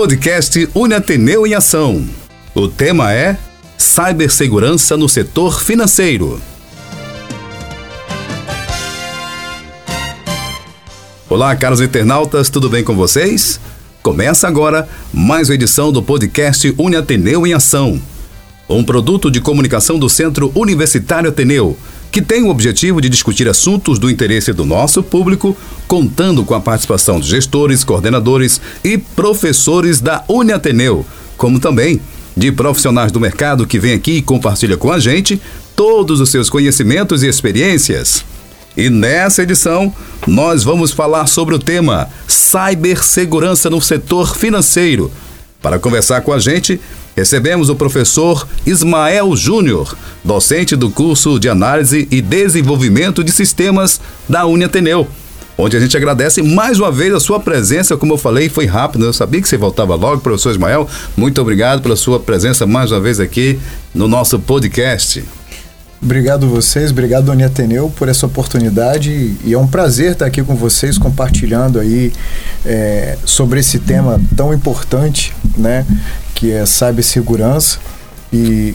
Podcast Uniateneu em Ação. O tema é Cibersegurança no setor financeiro. Olá, caros internautas, tudo bem com vocês? Começa agora mais uma edição do podcast Uniateneu em Ação. Um produto de comunicação do Centro Universitário Ateneu que tem o objetivo de discutir assuntos do interesse do nosso público, contando com a participação de gestores, coordenadores e professores da Uniateneu, como também de profissionais do mercado que vem aqui e compartilha com a gente todos os seus conhecimentos e experiências. E nessa edição, nós vamos falar sobre o tema Cibersegurança no setor financeiro. Para conversar com a gente, recebemos o professor Ismael Júnior, docente do curso de Análise e Desenvolvimento de Sistemas da Uniateneu, onde a gente agradece mais uma vez a sua presença. Como eu falei, foi rápido, eu sabia que você voltava logo, professor Ismael. Muito obrigado pela sua presença mais uma vez aqui no nosso podcast. Obrigado vocês, obrigado Doni Ateneu por essa oportunidade e é um prazer estar aqui com vocês compartilhando aí é, sobre esse tema tão importante, né, que é cibersegurança e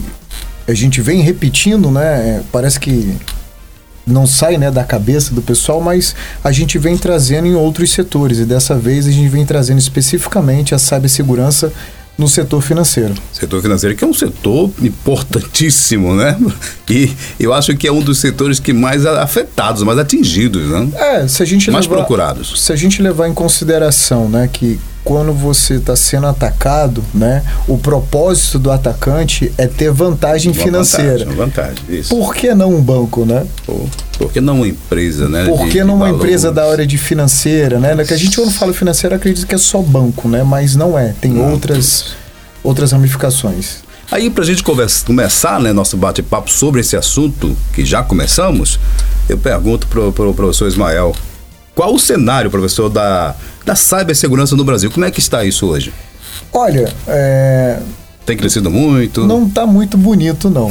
a gente vem repetindo, né, é, parece que não sai né, da cabeça do pessoal, mas a gente vem trazendo em outros setores e dessa vez a gente vem trazendo especificamente a cibersegurança no setor financeiro. Setor financeiro, que é um setor importantíssimo, né? E eu acho que é um dos setores que mais afetados, mais atingidos, né? É, se a gente mais levar, procurados. Se a gente levar em consideração, né, que quando você está sendo atacado, né, o propósito do atacante é ter vantagem uma financeira. Vantagem, vantagem, isso. Por que não um banco, né? Por, por que não uma empresa, né? Por que não uma empresa da área de financeira, né? Que a gente quando fala financeira acredita que é só banco, né? Mas não é. Tem não, outras outras ramificações. Aí, para a gente conversa, começar né, nosso bate-papo sobre esse assunto, que já começamos, eu pergunto para o pro professor Ismael, qual o cenário, professor, da, da cibersegurança no Brasil? Como é que está isso hoje? Olha, é... Tem crescido muito? Não está muito bonito, não.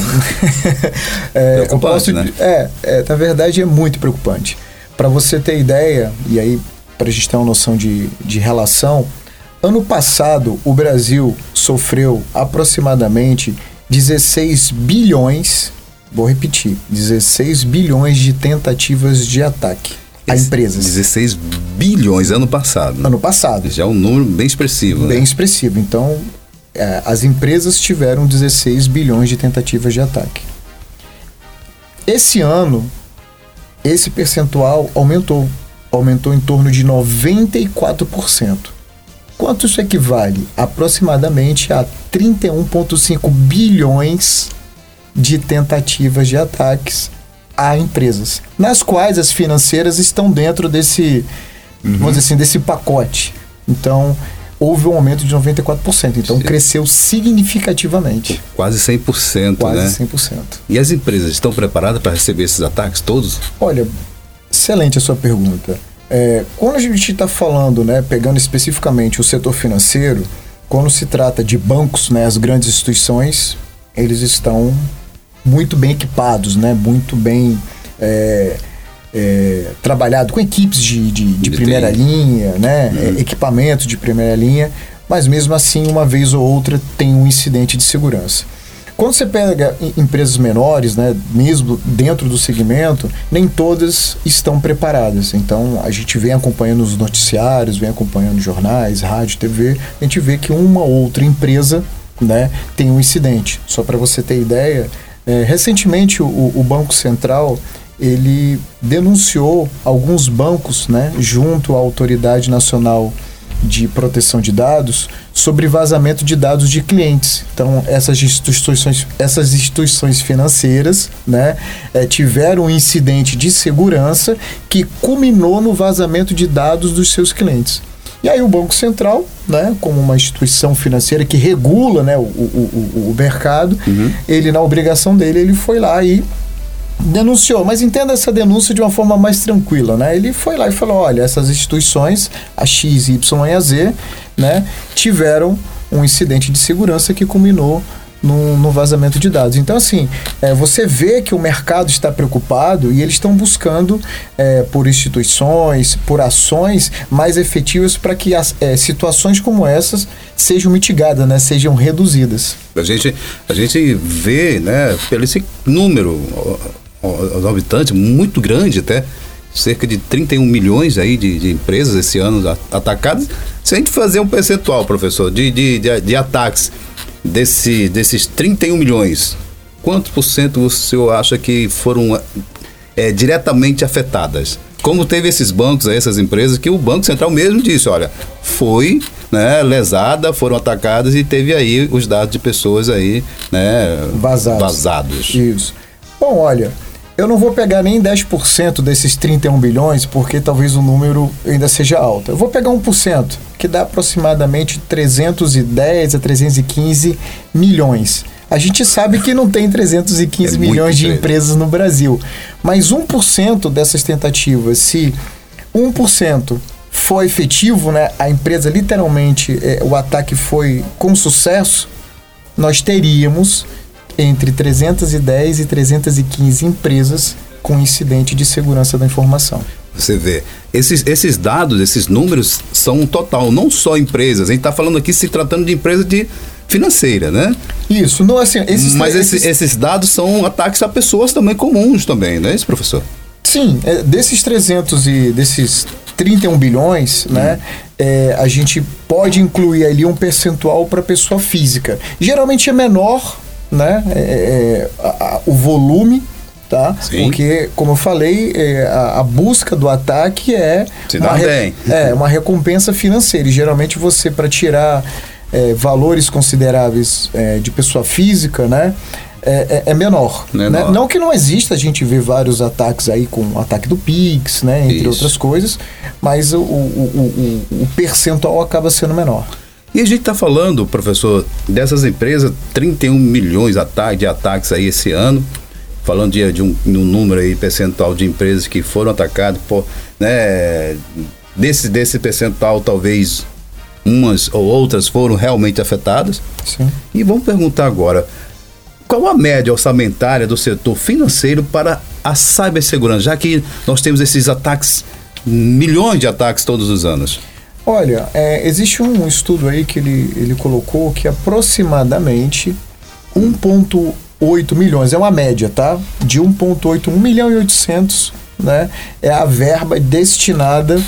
é, preocupante, posso, né? É, é, na verdade é muito preocupante. Para você ter ideia, e aí para a gente ter uma noção de, de relação, Ano passado, o Brasil sofreu aproximadamente 16 bilhões, vou repetir, 16 bilhões de tentativas de ataque a empresas. 16 bilhões ano passado. Ano passado. Já é um número bem expressivo. Bem né? expressivo. Então, é, as empresas tiveram 16 bilhões de tentativas de ataque. Esse ano, esse percentual aumentou. Aumentou em torno de 94%. Quanto isso equivale? Aproximadamente a 31,5 bilhões de tentativas de ataques a empresas, nas quais as financeiras estão dentro desse, uhum. vamos dizer assim, desse pacote. Então, houve um aumento de 94%. Então, Sim. cresceu significativamente. Quase 100%, Quase né? 100%. E as empresas estão preparadas para receber esses ataques todos? Olha, excelente a sua pergunta. É, quando a gente está falando, né, pegando especificamente o setor financeiro, quando se trata de bancos, né, as grandes instituições, eles estão muito bem equipados, né, muito bem é, é, trabalhado com equipes de, de, de primeira linha, né, uhum. equipamento de primeira linha, mas mesmo assim, uma vez ou outra, tem um incidente de segurança. Quando você pega empresas menores, né, mesmo dentro do segmento, nem todas estão preparadas. Então, a gente vem acompanhando os noticiários, vem acompanhando jornais, rádio, TV, a gente vê que uma outra empresa né, tem um incidente. Só para você ter ideia, é, recentemente o, o Banco Central ele denunciou alguns bancos né, junto à Autoridade Nacional de proteção de dados sobre vazamento de dados de clientes. Então, essas instituições, essas instituições financeiras né, é, tiveram um incidente de segurança que culminou no vazamento de dados dos seus clientes. E aí o Banco Central, né, como uma instituição financeira que regula né, o, o, o, mercado, uhum. ele, na obrigação dele, ele foi lá e denunciou, mas entenda essa denúncia de uma forma mais tranquila, né? Ele foi lá e falou, olha, essas instituições, a X, Y e a Z, né, tiveram um incidente de segurança que culminou no, vazamento de dados. Então, assim, é, você vê que o mercado está preocupado e eles estão buscando é, por instituições, por ações mais efetivas para que as, é, situações como essas sejam mitigadas, né, sejam reduzidas. A gente, a gente vê, né, pelo esse número os habitantes muito grande até, cerca de 31 milhões aí de, de empresas esse ano atacadas. Se a gente fazer um percentual, professor, de, de, de, de ataques desse, desses 31 milhões, quantos por cento o senhor acha que foram é, diretamente afetadas? Como teve esses bancos, essas empresas, que o Banco Central mesmo disse, olha, foi né, lesada, foram atacadas e teve aí os dados de pessoas aí né, vazados. vazados. Isso. Bom, olha, eu não vou pegar nem 10% desses 31 bilhões, porque talvez o número ainda seja alto. Eu vou pegar 1%, que dá aproximadamente 310 a 315 milhões. A gente sabe que não tem 315 é milhões de empresas no Brasil, mas 1% dessas tentativas, se 1% for efetivo, né, a empresa literalmente, é, o ataque foi com sucesso, nós teríamos entre 310 e 315 empresas com incidente de segurança da informação. Você vê, esses, esses dados, esses números são um total, não só empresas. A gente está falando aqui se tratando de empresa de financeira, né? Isso, não assim. Esses, Mas esses, esses dados são ataques a pessoas também comuns também, não é isso, professor? Sim, é, desses 300 e desses 31 bilhões, hum. né? É, a gente pode incluir ali um percentual para pessoa física. Geralmente é menor né, é, é, a, a, o volume tá? Sim. Porque, como eu falei, é, a, a, busca do ataque é uma, re, é uma recompensa financeira. E geralmente você, para tirar é, valores consideráveis é, de pessoa física, né? É, é, é menor. menor. Né? Não que não exista, a gente vê vários ataques aí com o ataque do Pix, né? Entre Isso. outras coisas, mas o, o, o, o percentual acaba sendo menor. E a gente está falando, professor, dessas empresas, 31 milhões de ataques aí esse ano, falando de, de, um, de um, número aí percentual de empresas que foram atacadas, por, né, desse, desse percentual talvez umas ou outras foram realmente afetadas. Sim. E vamos perguntar agora, qual a média orçamentária do setor financeiro para a cibersegurança, já que nós temos esses ataques, milhões de ataques todos os anos? Olha, é, existe um estudo aí que ele, ele colocou que aproximadamente 1,8 milhões, é uma média, tá? De 1,8, 1 milhão e 800, né? É a verba destinada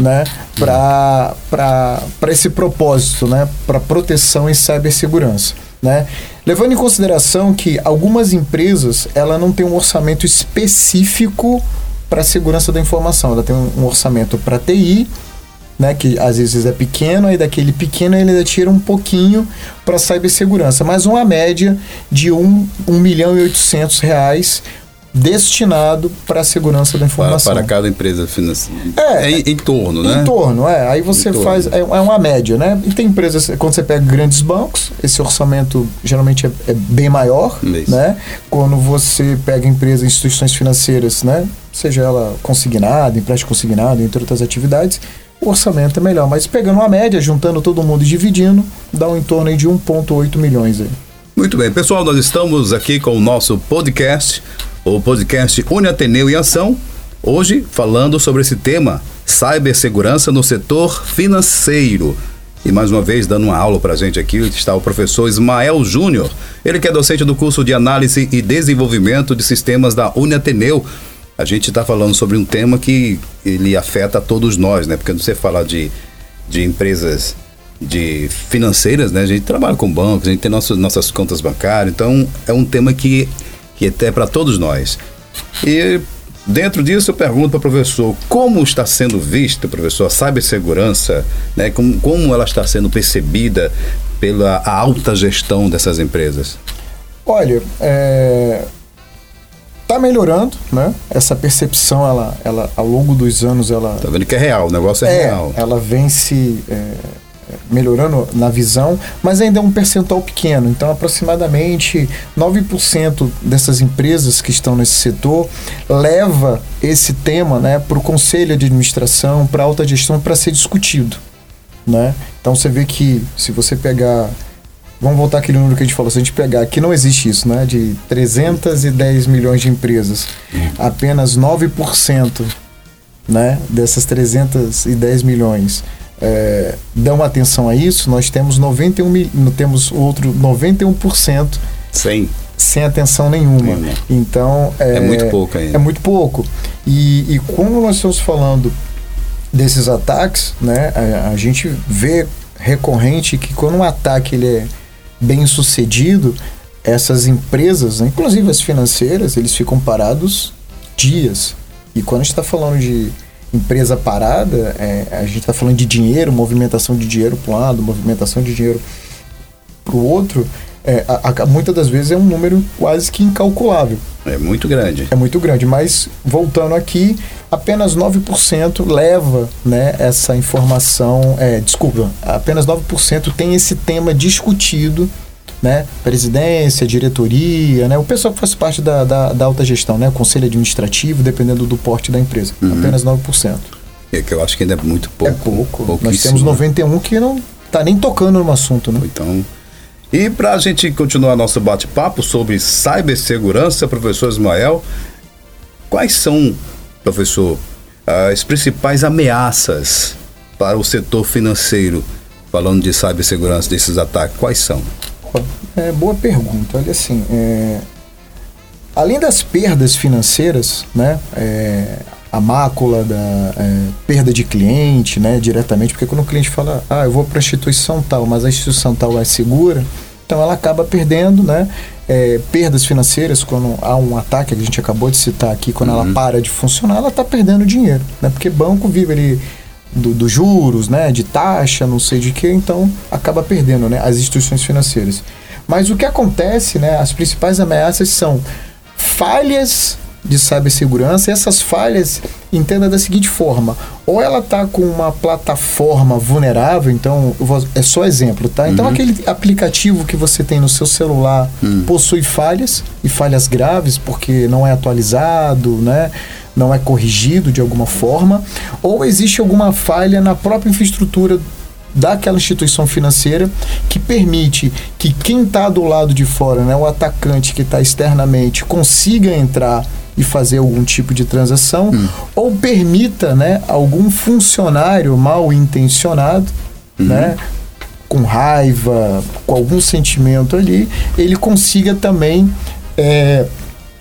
né, para esse propósito, né, para proteção e cibersegurança. Né? Levando em consideração que algumas empresas ela não tem um orçamento específico para segurança da informação, ela tem um orçamento para TI, né, que às vezes é pequeno, aí daquele pequeno ele ainda tira um pouquinho para cibersegurança, mas uma média de 1 um, um milhão e 800 reais destinado para a segurança da informação. Para, para cada empresa financeira. É, é em, em, torno, né? Em torno, é. Aí você faz. É, é, uma média, né? E tem empresas, quando você pega grandes bancos, esse orçamento geralmente é, é bem maior, Isso. né? Quando você pega empresas, instituições financeiras, né? Seja ela consignada, empréstimo consignado, entre outras atividades, o orçamento é melhor. Mas pegando uma média, juntando todo mundo e dividindo, dá um em torno de 1,8 milhões aí. Muito bem, pessoal, nós estamos aqui com o nosso podcast, o podcast Uni Ateneu em Ação, hoje falando sobre esse tema, cibersegurança no setor financeiro. E mais uma vez, dando uma aula para a gente aqui, está o professor Ismael Júnior. Ele que é docente do curso de Análise e Desenvolvimento de Sistemas da Uniateneu a gente está falando sobre um tema que ele afeta a todos nós, né? Porque você falar de, de empresas de financeiras, né? A gente trabalha com bancos, a gente tem nossas, nossas contas bancárias, então é um tema que, que é para todos nós. E dentro disso eu pergunto para o professor, como está sendo vista, professor, a cibersegurança, né? Como, como ela está sendo percebida pela alta gestão dessas empresas? Olha, é, está melhorando, né? Essa percepção, ela, ela, ao longo dos anos, ela... Tá vendo que é real, o negócio é, é real. Ela vem se é, melhorando na visão, mas ainda é um percentual pequeno. Então, aproximadamente 9% dessas empresas que estão nesse setor leva esse tema né, para o conselho de administração, para a alta gestão, para ser discutido. Né? Então, você vê que se você pegar vamos voltar aquele número que a gente falou, se a gente pegar, que não existe isso, né? De 310 milhões de empresas, apenas 9% né, dessas 310 milhões é, dão atenção a isso, nós temos 91 mil, temos outro 91% sem sem atenção nenhuma. Então é, é, muito pouco ainda. É muito pouco. E, e como nós estamos falando desses ataques, né, a, a gente vê recorrente que quando um ataque ele é bem sucedido, essas empresas, né, inclusive as financeiras, eles ficam parados dias. E quando a gente está falando de empresa parada, é, a gente está falando de dinheiro, movimentação de dinheiro para um lado, movimentação de dinheiro para o outro, é, a, a, muitas das vezes é um número quase que incalculável. É muito grande. É muito grande, mas voltando aqui, apenas 9% leva né, essa informação, é, desculpa, apenas 9% tem esse tema discutido né? Presidência, diretoria, né? O pessoal que faz parte da, da, da alta gestão, né? O conselho administrativo, dependendo do porte da empresa. Uhum. Apenas 9%. É que eu acho que ainda é muito pouco. É pouco. Nós temos 91 que não está nem tocando no assunto, né? Então, e para a gente continuar nosso bate-papo sobre cibersegurança, professor Ismael, quais são, professor, as principais ameaças para o setor financeiro, falando de cibersegurança, desses ataques, quais são? É, boa pergunta. Olha assim, é, além das perdas financeiras, né, é, a mácula da é, perda de cliente, né, diretamente, porque quando o cliente fala, ah, eu vou para a instituição tal, mas a instituição tal é segura, então ela acaba perdendo, né, é, perdas financeiras quando há um ataque que a gente acabou de citar aqui, quando uhum. ela para de funcionar, ela está perdendo dinheiro, né, porque banco vive ali do, do, juros, né, de taxa, não sei de que, então acaba perdendo, né, as instituições financeiras. Mas o que acontece, né, as principais ameaças são falhas de cibersegurança. Essas falhas, entenda da seguinte forma: ou ela está com uma plataforma vulnerável, então vou, é só exemplo, tá? Então uhum. aquele aplicativo que você tem no seu celular uhum. possui falhas e falhas graves porque não é atualizado, né? não é corrigido de alguma forma, ou existe alguma falha na própria infraestrutura daquela instituição financeira que permite que quem está do lado de fora, né, o atacante que está externamente, consiga entrar e fazer algum tipo de transação, hum. ou permita né, algum funcionário mal intencionado, uhum. né, com raiva, com algum sentimento ali, ele consiga também é,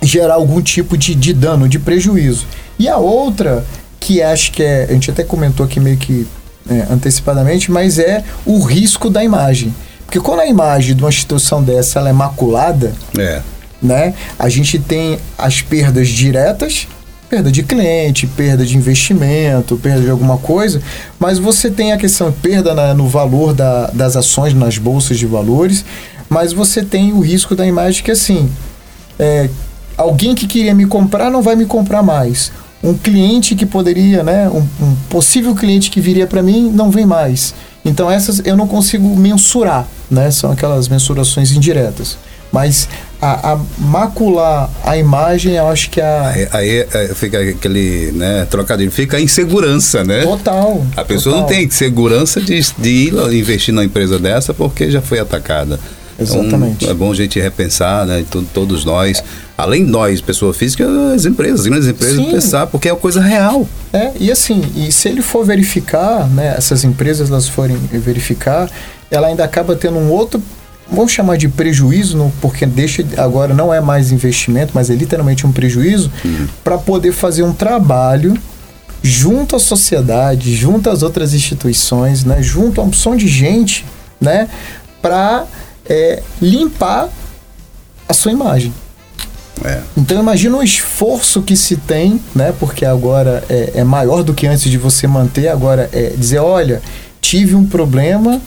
gerar algum tipo de, de dano, de prejuízo. E a outra, que acho que é, a gente até comentou aqui meio que é, antecipadamente, mas é o risco da imagem. Porque quando a imagem de uma instituição dessa ela é maculada, é. Né, a gente tem as perdas diretas, perda de cliente, perda de investimento, perda de alguma coisa, mas você tem a questão perda na, no valor da, das ações nas bolsas de valores, mas você tem o risco da imagem que assim, é, alguém que queria me comprar não vai me comprar mais. Um cliente que poderia, né, um, um possível cliente que viria para mim não vem mais. Então essas eu não consigo mensurar, né? São aquelas mensurações indiretas. Mas a, a macular a imagem, eu acho que a. Aí, aí, aí, fica aquele né, trocadilho, fica a insegurança, né? Total. A pessoa total. não tem segurança de, de ir investir numa empresa dessa porque já foi atacada. Exatamente. Então, é bom a gente repensar, né? Todos nós, além de nós, pessoa física, as empresas, as grandes empresas, Sim. pensar, porque é uma coisa real. É, e assim, e se ele for verificar, né? Essas empresas elas forem verificar, ela ainda acaba tendo um outro vamos chamar de prejuízo, porque deixa agora não é mais investimento, mas é literalmente um prejuízo, uhum. para poder fazer um trabalho junto à sociedade, junto às outras instituições, né, junto a uma opção de gente, né, para é, limpar a sua imagem. É. Então imagina o esforço que se tem, né? Porque agora é, é, maior do que antes de você manter. Agora é dizer, olha, tive um problema,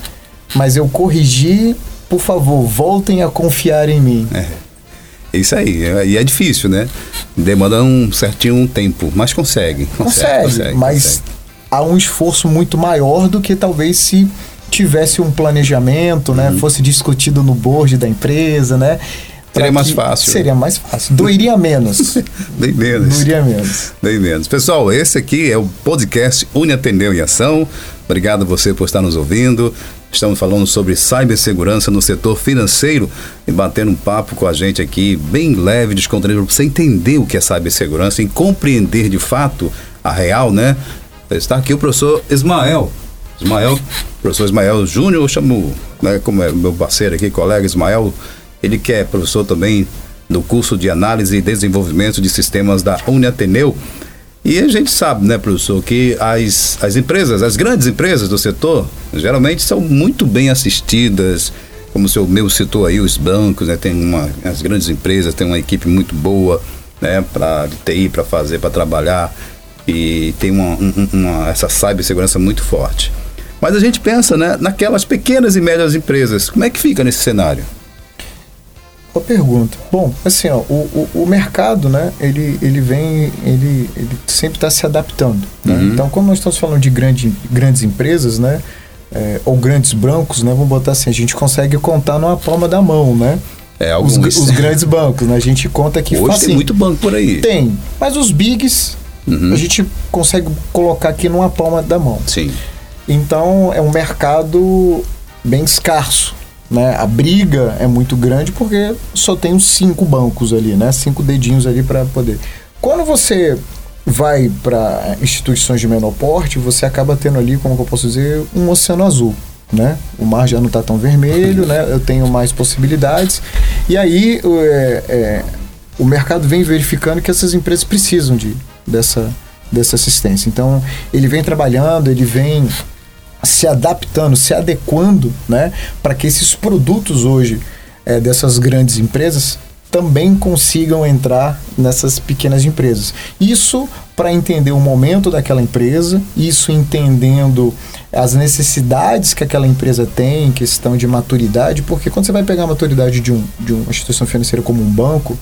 mas eu corrigi. Por favor, voltem a confiar em mim. É. Isso aí, é, e é difícil, né? Demanda um certinho tempo, mas consegue. Consegue, consegue, consegue mas consegue. há um esforço muito maior do que talvez se tivesse um planejamento, né? Uhum. Fosse discutido no board da empresa, né? Seria mais fácil. Seria mais fácil. Doeria menos. Bem menos. Doeria menos. Bem menos. Pessoal, esse aqui é o podcast Une Atendeu em Ação. Obrigado a você por estar nos ouvindo. Estamos falando sobre cibersegurança no setor financeiro e batendo um papo com a gente aqui, bem leve, descontraído, para você entender o que é cibersegurança e compreender de fato a real, né? Está aqui o professor Ismael. Ismael, professor Ismael Júnior, eu chamo, né, como é meu parceiro aqui, colega Ismael, ele que é professor também do curso de análise e desenvolvimento de sistemas da Uniateneu. E a gente sabe, né, professor, que as, as empresas, as grandes empresas do setor, geralmente são muito bem assistidas, como o senhor meu citou aí, os bancos, né, tem uma, as grandes empresas têm uma equipe muito boa, né, para TI, para fazer, para trabalhar, e tem uma, uma, essa cibersegurança muito forte. Mas a gente pensa, né, naquelas pequenas e médias empresas, como é que fica nesse cenário? Boa pergunta. Bom, assim, ó, o, o, o, mercado, né, ele, ele vem, ele, ele sempre está se adaptando. Né? Uhum. Então, como nós estamos falando de grande, grandes empresas, né, é, ou grandes bancos, né, vamos botar assim, a gente consegue contar numa palma da mão, né? É, alguns... os, os grandes bancos, né? A gente conta que Hoje tem muito banco por aí. Tem, mas os bigs uhum. a gente consegue colocar aqui numa palma da mão. Sim. Então é um mercado bem escasso, né? A briga é muito grande porque só tem cinco bancos ali, né? Cinco dedinhos ali para poder. Quando você vai para instituições de menor porte, você acaba tendo ali, como eu posso dizer, um oceano azul. Né? O mar já não está tão vermelho, né? eu tenho mais possibilidades. E aí é, é, o mercado vem verificando que essas empresas precisam de, dessa, dessa assistência. Então, ele vem trabalhando, ele vem se adaptando, se adequando, né, para que esses produtos hoje é, dessas grandes empresas também consigam entrar nessas pequenas empresas. Isso para entender o momento daquela empresa, isso entendendo as necessidades que aquela empresa tem, questão de maturidade, porque quando você vai pegar a maturidade de, um, de uma instituição financeira como um banco,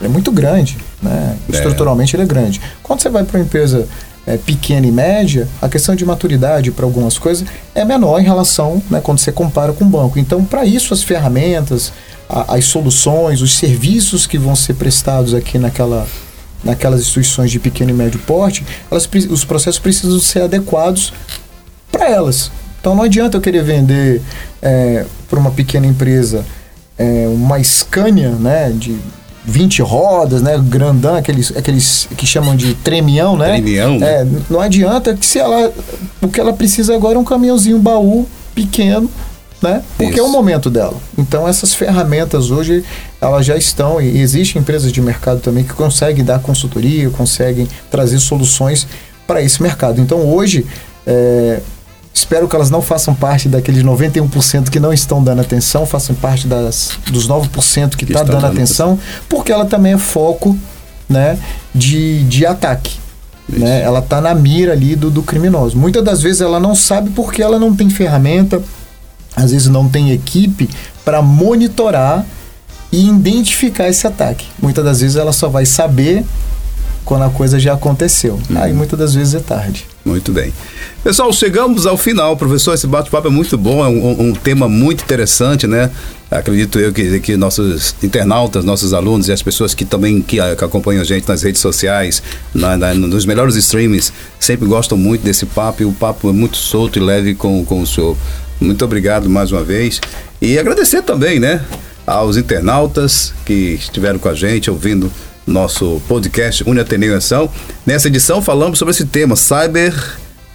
é muito grande, né? É. Estruturalmente ele é grande. Quando você vai para uma empresa é, pequena e média, a questão de maturidade para algumas coisas é menor em relação né, quando você compara com o banco. Então, para isso, as ferramentas, a, as soluções, os serviços que vão ser prestados aqui naquela, naquelas instituições de pequeno e médio porte, elas, os processos precisam ser adequados para elas. Então, não adianta eu querer vender é, para uma pequena empresa é, uma Scania né, de 20 rodas, né? Grandão, aqueles, aqueles que chamam de tremião, né? Tremião. É, não adianta que se ela. O que ela precisa agora é um caminhãozinho baú pequeno, né? Porque Isso. é o momento dela. Então essas ferramentas hoje elas já estão e existem empresas de mercado também que conseguem dar consultoria, conseguem trazer soluções para esse mercado. Então hoje é, Espero que elas não façam parte daqueles 91% que não estão dando atenção, façam parte das, dos 9% que, está dando, dando atenção, porque ela também é foco né, de, de ataque. Né? Ela está na mira ali do, do criminoso. Muitas das vezes ela não sabe porque ela não tem ferramenta, às vezes não tem equipe para monitorar e identificar esse ataque. Muitas das vezes ela só vai saber quando a coisa já aconteceu. Uhum. Aí muitas das vezes é tarde. Muito bem. Pessoal, chegamos ao final. Professor, esse bate-papo é muito bom, é um, um, tema muito interessante, né? Acredito eu que, que nossos internautas, nossos alunos e as pessoas que também que, que acompanham a gente nas redes sociais, na, na, nos melhores streams, sempre gostam muito desse papo e o papo é muito solto e leve com, com o senhor. Muito obrigado mais uma vez. E agradecer também, né? Aos internautas que estiveram com a gente ouvindo nosso podcast Uni Ateneu Ação. Nessa edição falamos sobre esse tema, cyber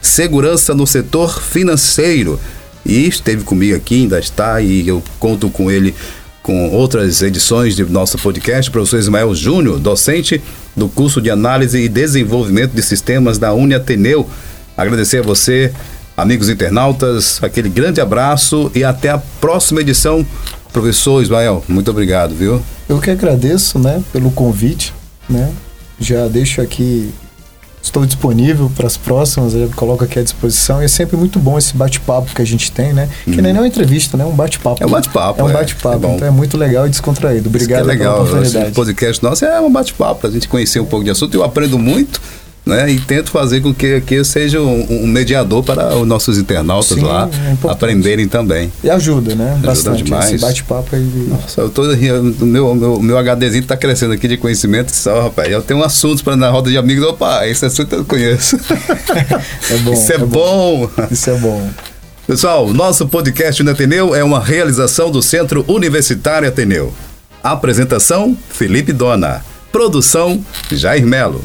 segurança no setor financeiro. E esteve comigo aqui, ainda está, e eu conto com ele com outras edições de nosso podcast, o professor Ismael Júnior, docente do curso de análise e desenvolvimento de sistemas da Uni Ateneu. Agradecer a você, amigos internautas, aquele grande abraço e até a próxima edição. Professor Ismael, muito obrigado, viu? Eu que agradeço, né, pelo convite, né? Já deixo aqui estou disponível para as próximas, eu coloco aqui à disposição. E é sempre muito bom esse bate-papo que a gente tem, né? Que nem é uma entrevista, né? Um bate-papo. É um bate-papo. É um bate-papo. É, então é muito legal e descontraído. Obrigado Isso que é legal. pela oportunidade. O podcast nosso é um bate-papo, para a gente conhecer um pouco de assunto. Eu aprendo muito né? E tento fazer com que, que eu seja um, um mediador para os nossos internautas Sim, lá é aprenderem também. E ajuda, né? Ajuda Bastante. demais. Esse bate-papo aí. Nossa, eu tô, o meu, meu, meu HDzinho está crescendo aqui de conhecimento só, rapaz. Eu tenho um assunto para na roda de amigos. Opa, esse assunto eu conheço. é bom. Isso é, é bom. bom. Isso é bom. Pessoal, nosso podcast no Ateneu é uma realização do Centro Universitário Ateneu. Apresentação: Felipe Dona. Produção: Jair Melo.